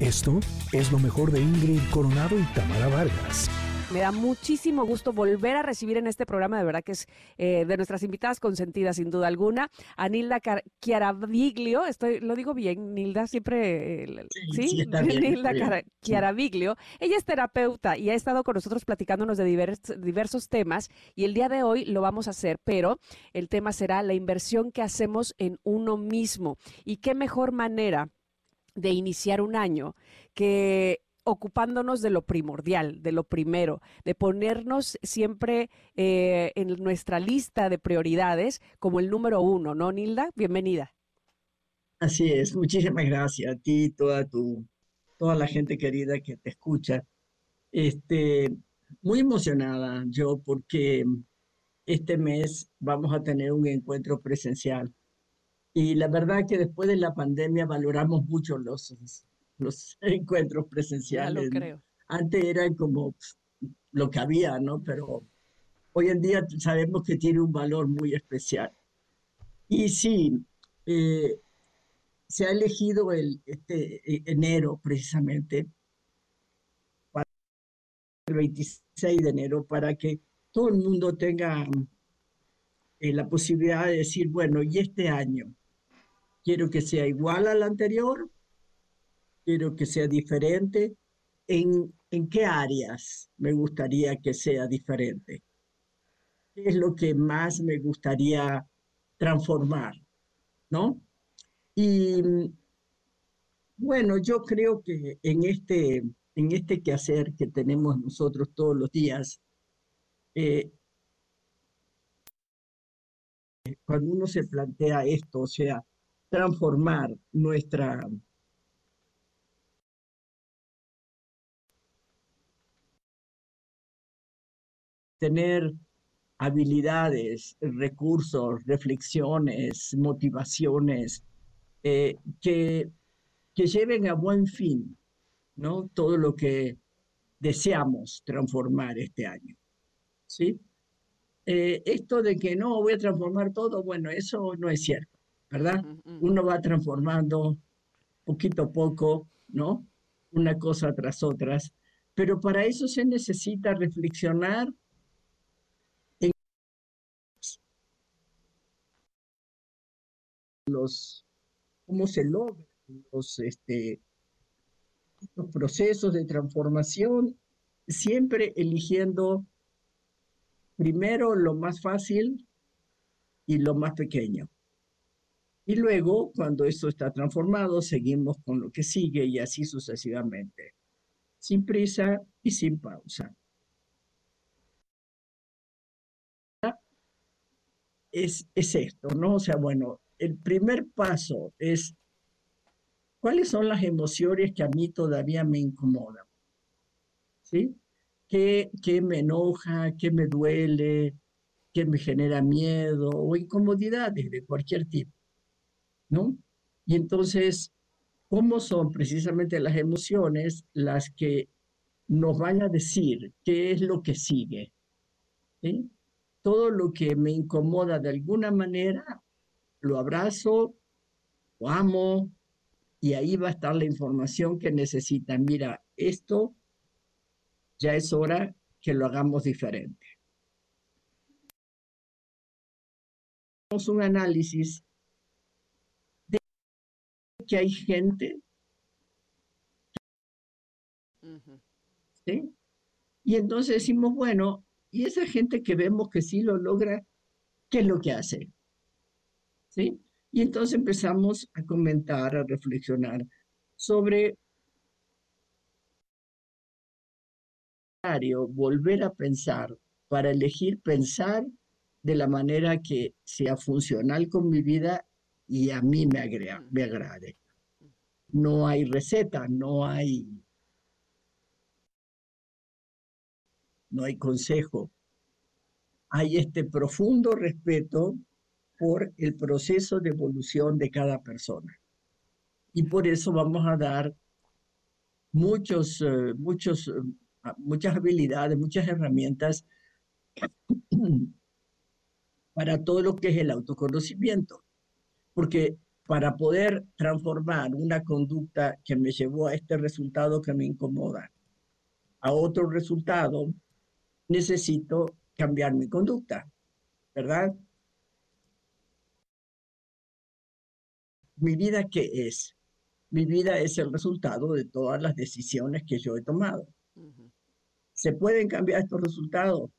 Esto es lo mejor de Ingrid Coronado y Tamara Vargas. Me da muchísimo gusto volver a recibir en este programa, de verdad que es eh, de nuestras invitadas consentidas, sin duda alguna, a Nilda Chiaraviglio. Estoy, lo digo bien, Nilda, siempre. Eh, sí, ¿sí? Nilda Chiaraviglio. Ella es terapeuta y ha estado con nosotros platicándonos de diversos temas y el día de hoy lo vamos a hacer, pero el tema será la inversión que hacemos en uno mismo. Y qué mejor manera de iniciar un año que ocupándonos de lo primordial, de lo primero, de ponernos siempre eh, en nuestra lista de prioridades como el número uno, ¿no, Nilda? Bienvenida. Así es, muchísimas gracias a ti, toda tu, toda la gente querida que te escucha. Este, muy emocionada yo porque este mes vamos a tener un encuentro presencial. Y la verdad que después de la pandemia valoramos mucho los, los encuentros presenciales. lo creo. Antes eran como lo que había, ¿no? Pero hoy en día sabemos que tiene un valor muy especial. Y sí, eh, se ha elegido el este e, enero precisamente, para el 26 de enero, para que todo el mundo tenga eh, la posibilidad de decir, bueno, y este año, quiero que sea igual al anterior quiero que sea diferente. ¿En, ¿En qué áreas me gustaría que sea diferente? ¿Qué es lo que más me gustaría transformar? ¿No? Y bueno, yo creo que en este, en este quehacer que tenemos nosotros todos los días, eh, cuando uno se plantea esto, o sea, transformar nuestra, tener habilidades, recursos, reflexiones, motivaciones eh, que, que lleven a buen fin ¿no? todo lo que deseamos transformar este año. ¿sí? Eh, esto de que no voy a transformar todo, bueno, eso no es cierto, ¿verdad? Uno va transformando poquito a poco, ¿no? Una cosa tras otras, pero para eso se necesita reflexionar los, cómo se logran los, este, los procesos de transformación, siempre eligiendo primero lo más fácil y lo más pequeño. Y luego, cuando esto está transformado, seguimos con lo que sigue y así sucesivamente, sin prisa y sin pausa. Es, es esto, ¿no? O sea, bueno, el primer paso es cuáles son las emociones que a mí todavía me incomodan. ¿Sí? ¿Qué, qué me enoja, qué me duele, qué me genera miedo o incomodidades de cualquier tipo? ¿No? Y entonces, ¿cómo son precisamente las emociones las que nos van a decir qué es lo que sigue? Todo lo que me incomoda de alguna manera lo abrazo, lo amo, y ahí va a estar la información que necesitan. Mira, esto ya es hora que lo hagamos diferente. Hacemos un análisis que hay gente ¿sí? Y entonces decimos, bueno, y esa gente que vemos que sí lo logra, ¿qué es lo que hace? ¿sí? Y entonces empezamos a comentar, a reflexionar sobre volver a pensar para elegir pensar de la manera que sea funcional con mi vida y a mí me, agrade, me agrade. No hay receta, no hay no hay consejo. Hay este profundo respeto por el proceso de evolución de cada persona. Y por eso vamos a dar muchos, eh, muchos, eh, muchas habilidades, muchas herramientas para todo lo que es el autoconocimiento. Porque para poder transformar una conducta que me llevó a este resultado que me incomoda a otro resultado, necesito cambiar mi conducta, ¿verdad? ¿Mi vida qué es? Mi vida es el resultado de todas las decisiones que yo he tomado. ¿Se pueden cambiar estos resultados?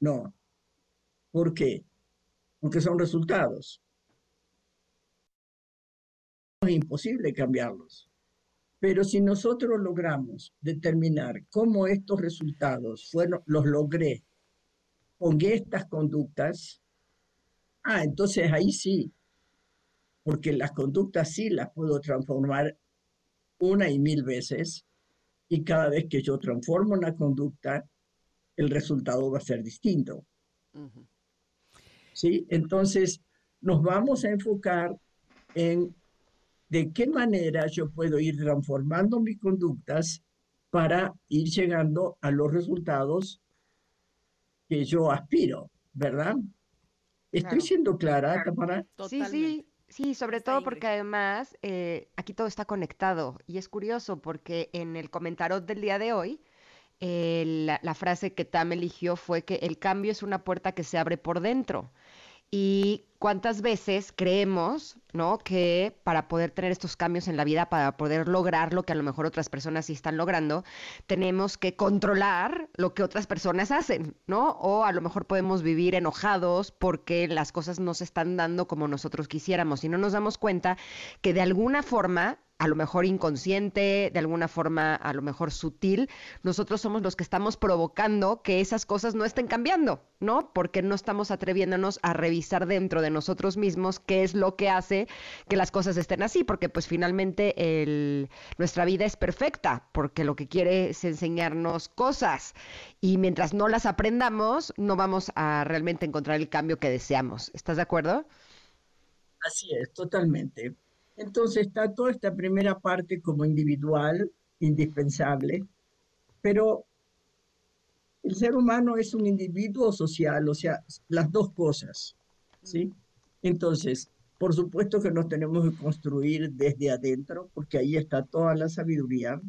No. ¿Por qué? Porque son resultados. Es imposible cambiarlos. Pero si nosotros logramos determinar cómo estos resultados fueron, los logré con estas conductas, ah, entonces ahí sí, porque las conductas sí las puedo transformar una y mil veces, y cada vez que yo transformo una conducta, el resultado va a ser distinto. ¿Sí? Entonces, nos vamos a enfocar en de qué manera yo puedo ir transformando mis conductas para ir llegando a los resultados que yo aspiro, ¿verdad? ¿Estoy siendo clara, Tamara? Sí, sí, sí, sobre todo porque además eh, aquí todo está conectado y es curioso porque en el comentario del día de hoy, la, la frase que Tam eligió fue que el cambio es una puerta que se abre por dentro. Y cuántas veces creemos, ¿no? Que para poder tener estos cambios en la vida, para poder lograr lo que a lo mejor otras personas sí están logrando, tenemos que controlar lo que otras personas hacen, ¿no? O a lo mejor podemos vivir enojados porque las cosas no se están dando como nosotros quisiéramos y no nos damos cuenta que de alguna forma a lo mejor inconsciente, de alguna forma a lo mejor sutil, nosotros somos los que estamos provocando que esas cosas no estén cambiando, ¿no? Porque no estamos atreviéndonos a revisar dentro de nosotros mismos qué es lo que hace que las cosas estén así, porque pues finalmente el, nuestra vida es perfecta, porque lo que quiere es enseñarnos cosas y mientras no las aprendamos, no vamos a realmente encontrar el cambio que deseamos. ¿Estás de acuerdo? Así es, totalmente. Entonces está toda esta primera parte como individual, indispensable, pero el ser humano es un individuo social, o sea, las dos cosas, ¿sí? Entonces, por supuesto que nos tenemos que construir desde adentro, porque ahí está toda la sabiduría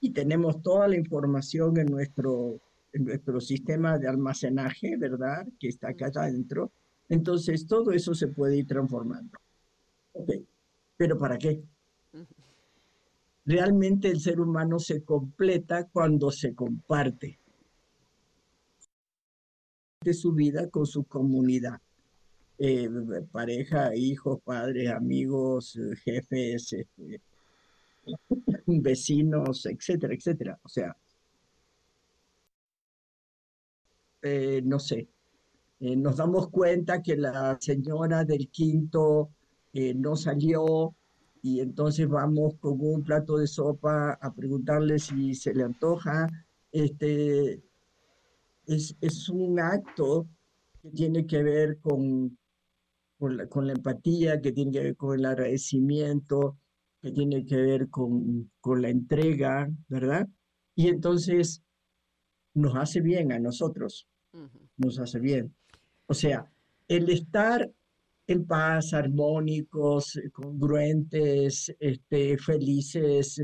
y tenemos toda la información en nuestro, en nuestro sistema de almacenaje, ¿verdad? Que está acá adentro. Entonces, todo eso se puede ir transformando. Okay. ¿Pero para qué? Realmente el ser humano se completa cuando se comparte de su vida con su comunidad. Eh, pareja, hijos, padres, amigos, jefes, este, vecinos, etcétera, etcétera. O sea, eh, no sé, eh, nos damos cuenta que la señora del quinto no salió y entonces vamos con un plato de sopa a preguntarle si se le antoja. Este, es, es un acto que tiene que ver con, con, la, con la empatía, que tiene que ver con el agradecimiento, que tiene que ver con, con la entrega, ¿verdad? Y entonces nos hace bien a nosotros, nos hace bien. O sea, el estar en paz, armónicos, congruentes, este, felices,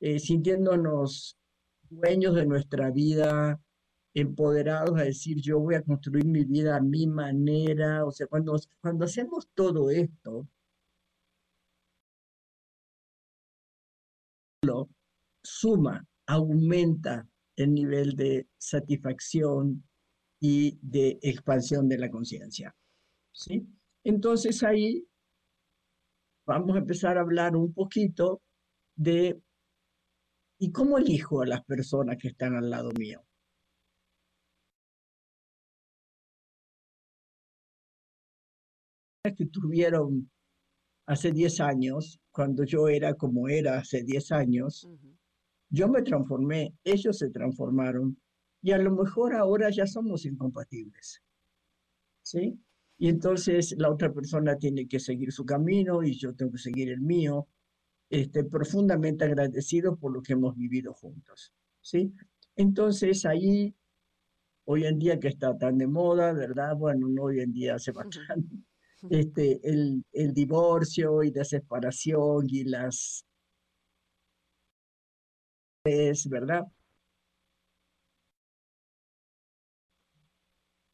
eh, sintiéndonos dueños de nuestra vida, empoderados a decir yo voy a construir mi vida a mi manera. O sea, cuando, cuando hacemos todo esto, suma, aumenta el nivel de satisfacción y de expansión de la conciencia. ¿Sí? Entonces ahí vamos a empezar a hablar un poquito de ¿y cómo elijo a las personas que están al lado mío? que tuvieron hace 10 años, cuando yo era como era hace 10 años, yo me transformé, ellos se transformaron y a lo mejor ahora ya somos incompatibles. ¿Sí? Y entonces la otra persona tiene que seguir su camino y yo tengo que seguir el mío, este, profundamente agradecido por lo que hemos vivido juntos. ¿sí? Entonces ahí, hoy en día que está tan de moda, ¿verdad? Bueno, no hoy en día hace bastante, este, el, el divorcio y la separación y las... Es verdad.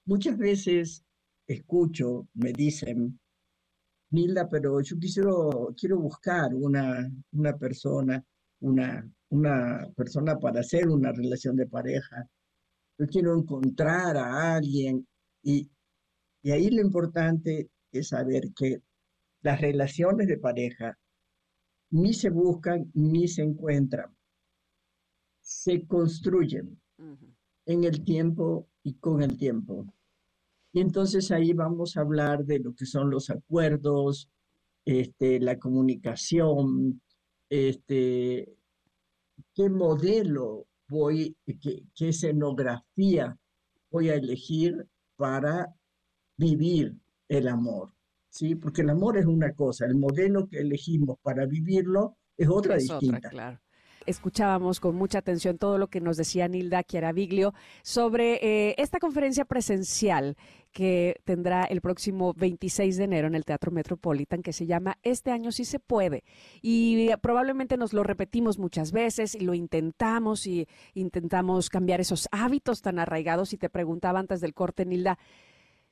Muchas veces escucho, me dicen, Nilda, pero yo quisiera, quiero buscar una, una persona, una, una persona para hacer una relación de pareja. Yo quiero encontrar a alguien y, y ahí lo importante es saber que las relaciones de pareja ni se buscan ni se encuentran, se construyen en el tiempo y con el tiempo. Y entonces ahí vamos a hablar de lo que son los acuerdos, este, la comunicación, este, qué modelo voy, qué, qué escenografía voy a elegir para vivir el amor. ¿sí? Porque el amor es una cosa, el modelo que elegimos para vivirlo es otra distinta. claro escuchábamos con mucha atención todo lo que nos decía Nilda Chiaraviglio sobre eh, esta conferencia presencial que tendrá el próximo 26 de enero en el Teatro Metropolitan, que se llama Este año sí se puede. Y probablemente nos lo repetimos muchas veces y lo intentamos y intentamos cambiar esos hábitos tan arraigados. Y te preguntaba antes del corte, Nilda,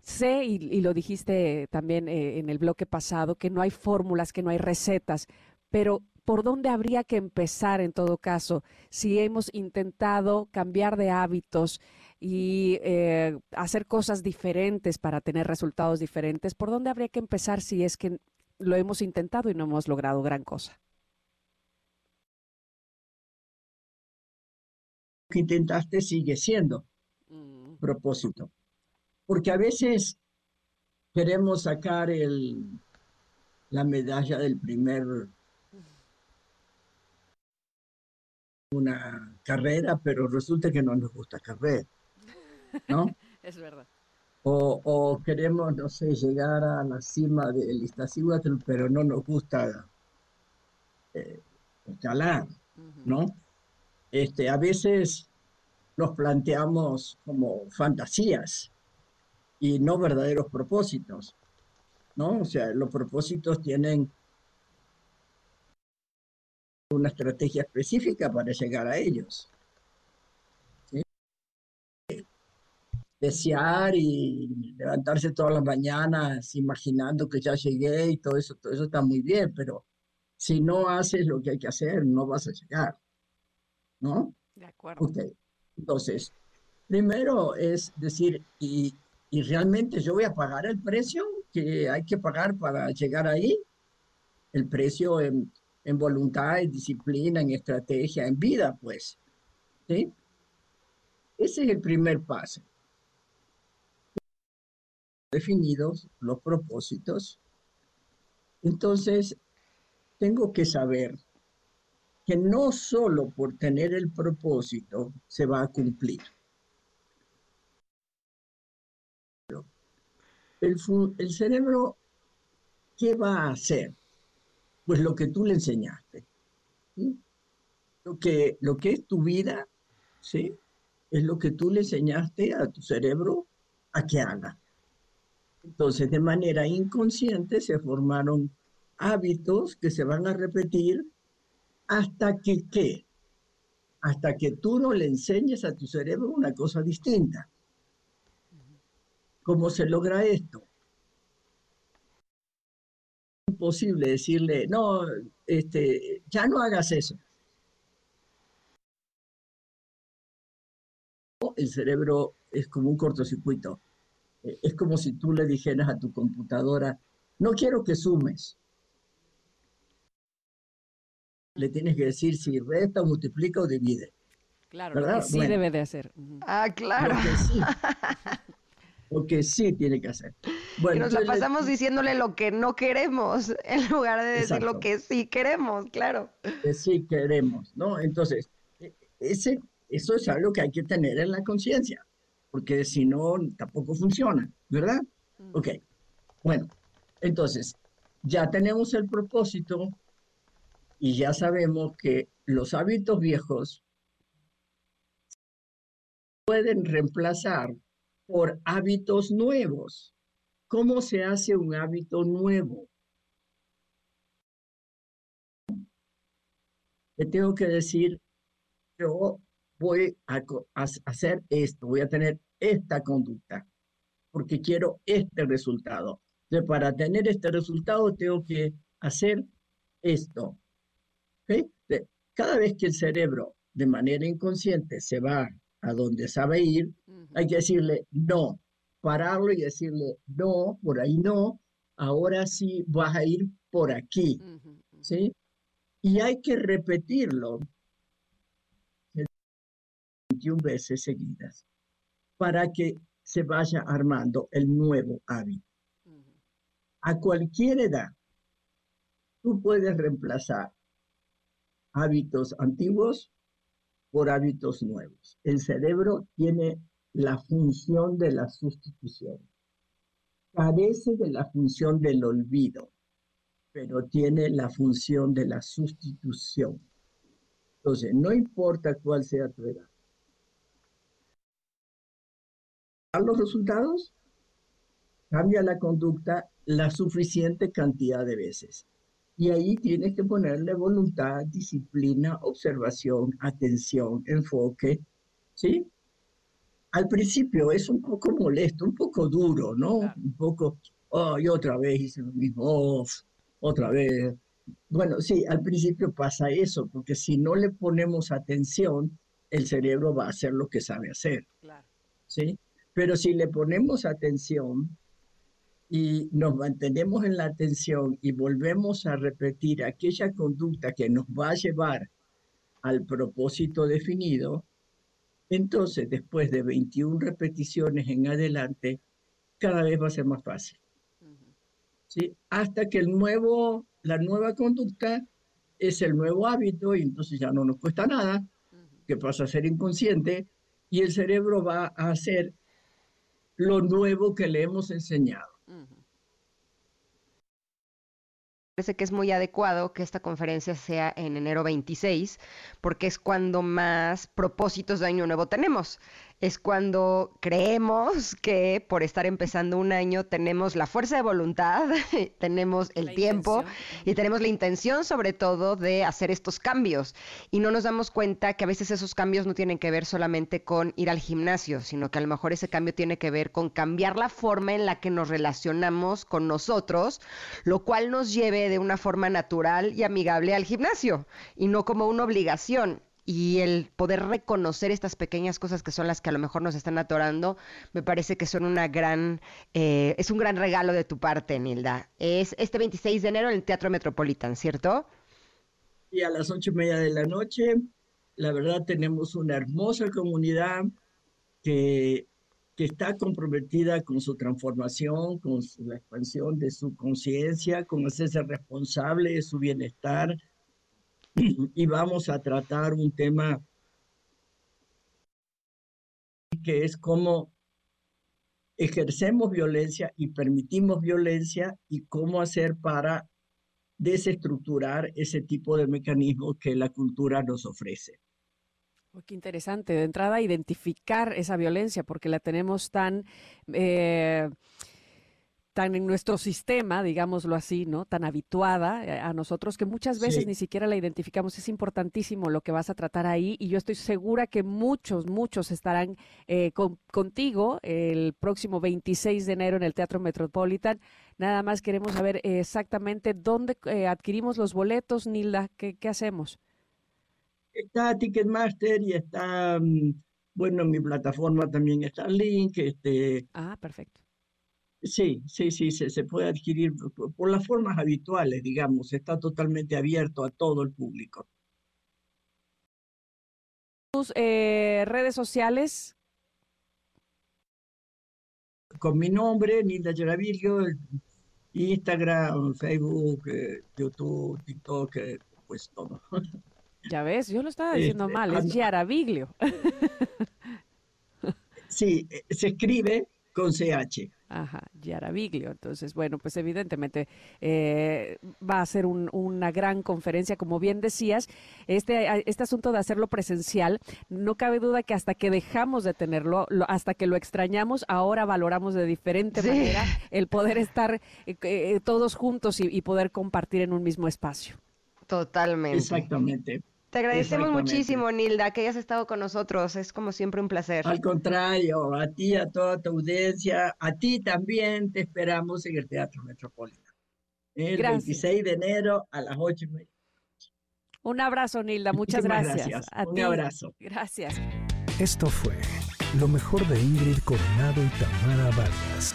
sé, y, lo dijiste también eh, en el bloque pasado, que no hay fórmulas, que no hay recetas, pero por dónde habría que empezar en todo caso si hemos intentado cambiar de hábitos y eh, hacer cosas diferentes para tener resultados diferentes, ¿por dónde habría que empezar si es que lo hemos intentado y no hemos logrado gran cosa? Lo que intentaste sigue siendo mm. propósito. Porque a veces queremos sacar el, la medalla del primer una carrera, pero resulta que no nos gusta carrera, ¿no? es verdad. O, queremos, no sé, llegar a la cima del Iztaccíhuatl, pero no nos gusta eh, escalar, ¿no? Este, a veces nos planteamos como fantasías y no verdaderos propósitos, ¿no? O sea, los propósitos tienen una estrategia específica para llegar a ellos. Desear y levantarse todas las mañanas imaginando que ya llegué y todo eso, todo eso está muy bien, pero si no haces lo que hay que hacer, no vas a llegar. ¿No? De acuerdo. Entonces, primero es decir, y, y realmente yo voy a pagar el precio que hay que pagar para llegar ahí, el precio en, en voluntad, en disciplina, en estrategia, en vida, pues. ¿Sí? Ese es el primer paso. Definidos los propósitos. Entonces, tengo que saber que no solo por tener el propósito se va a cumplir. El, el cerebro, ¿qué va a hacer? Pues lo que tú le enseñaste. Lo, que, lo que es tu vida, ¿sí? Es lo que tú le enseñaste a tu cerebro a que haga. Entonces, de manera inconsciente se formaron hábitos que se van a repetir hasta que qué? Hasta que tú no le enseñes a tu cerebro una cosa distinta. ¿Cómo se logra esto? Imposible decirle, no, este, ya no hagas eso. El cerebro es como un cortocircuito. Eh, es como si tú le dijeras a tu computadora, no quiero que sumes. Le tienes que decir si resta, multiplica o divide. Claro, lo que sí debe de hacer. Ah, claro. Lo que sí tiene que hacer. Bueno, nos la pasamos diciéndole lo que no queremos en lugar de decir lo que sí queremos, claro. Que sí queremos, ¿no? Entonces, e, ese, eso es algo que hay que tener en la conciencia, porque si no, tampoco funciona, ¿verdad? Mm. Ok, bueno, entonces, ya tenemos el propósito y ya sabemos que los hábitos viejos pueden reemplazar por hábitos nuevos. ¿cómo se hace un hábito nuevo? Le tengo que decir, yo voy a, hacer esto, voy a tener esta conducta, porque quiero este resultado. Entonces, para tener este resultado tengo que hacer esto. Cada vez que el cerebro de manera inconsciente se va a donde sabe ir, hay que decirle no, pararlo y decirle no, por ahí no, ahora sí vas a ir por aquí. ¿Sí? Y hay que repetirlo 21 veces seguidas para que se vaya armando el nuevo hábito. A cualquier edad, tú puedes reemplazar hábitos antiguos por hábitos nuevos. El cerebro tiene la función de la sustitución. Carece de la función del olvido, pero tiene la función de la sustitución. Entonces, no importa cuál sea tu edad. los resultados? Cambia la conducta la suficiente cantidad de veces. Y ahí tienes que ponerle voluntad, disciplina, observación, atención, enfoque, ¿sí? Al principio es un poco molesto, un poco duro, ¿no? Un poco, oh, y otra vez hice lo mismo, oh, otra vez. Bueno, sí, al principio pasa eso, porque si no le ponemos atención, el cerebro va a hacer lo que sabe hacer. ¿Sí? Pero si le ponemos atención, y nos mantenemos en la atención y volvemos a repetir aquella conducta que nos va a llevar al propósito definido, entonces después de 21 repeticiones en adelante, cada vez va a ser más fácil. ¿Sí? Hasta que el nuevo, la nueva conducta es el nuevo hábito y entonces ya no nos cuesta nada, que pasa a ser inconsciente y el cerebro va a hacer lo nuevo que le hemos enseñado parece que es muy adecuado que esta conferencia sea en enero 26, porque es cuando más propósitos de año nuevo tenemos es cuando creemos que por estar empezando un año tenemos la fuerza de voluntad, tenemos el tiempo y tenemos la intención sobre todo de hacer estos cambios. Y no nos damos cuenta que a veces esos cambios no tienen que ver solamente con ir al gimnasio, sino que a lo mejor ese cambio tiene que ver con cambiar la forma en la que nos relacionamos con nosotros, lo cual nos lleve de una forma natural y amigable al gimnasio y no como una obligación y el poder reconocer estas pequeñas cosas que son las que a lo mejor nos están atorando, me parece que son una gran, eh, es un gran regalo de tu parte, Nilda. Es este 26 de enero en el Teatro Metropolitan, ¿cierto? Y a las ocho y media de la noche, la verdad tenemos una hermosa comunidad que, que está comprometida con su transformación, con la expansión de su conciencia, con hacerse responsable de su bienestar, y vamos a tratar un tema que es cómo ejercemos violencia y permitimos violencia y cómo hacer para desestructurar ese tipo de mecanismos que la cultura nos ofrece. qué interesante. De entrada, identificar esa violencia, porque la tenemos tan eh, tan en nuestro sistema, digámoslo así, ¿no? Tan habituada eh, a nosotros que muchas veces ni siquiera la identificamos. Es importantísimo lo que vas a tratar ahí y yo estoy segura que muchos, muchos estarán eh, contigo el próximo 26 de enero en el Teatro Metropolitan. Nada más queremos saber exactamente dónde eh, adquirimos los boletos, Nilda, ¿qué, ¿qué, hacemos? Está Ticketmaster y está, mm, bueno, en mi plataforma también está el link. Este, ah, perfecto Sí, sí, sí, se, puede adquirir por, las formas habituales, digamos, está totalmente abierto a todo el público. ¿Tus eh, redes sociales? Con mi nombre, Nilda Yaravillo, Instagram, Facebook, eh, YouTube, TikTok, eh, pues todo. Ya ves, yo lo estaba diciendo este, mal, es Yaraviglio. sí, se escribe con CH. Ajá, Yaraviglio. Entonces, bueno, pues evidentemente eh, va a ser una gran conferencia, como bien decías. Este, este asunto de hacerlo presencial, no cabe duda que hasta que dejamos de tenerlo, hasta que lo extrañamos, ahora valoramos de diferente manera el poder estar eh, eh, todos juntos y poder compartir en un mismo espacio. Totalmente. Exactamente. Te agradecemos muchísimo, Nilda, que hayas estado con nosotros. Es como siempre un placer. Al contrario, a ti, a toda tu audiencia, a ti también te esperamos en el Teatro Metropolitano. El 26 de enero a las 8 y media. Un abrazo, Nilda. Muchas gracias. un abrazo. Gracias. Esto fue lo mejor de Ingrid Coronado y Tamara Vargas.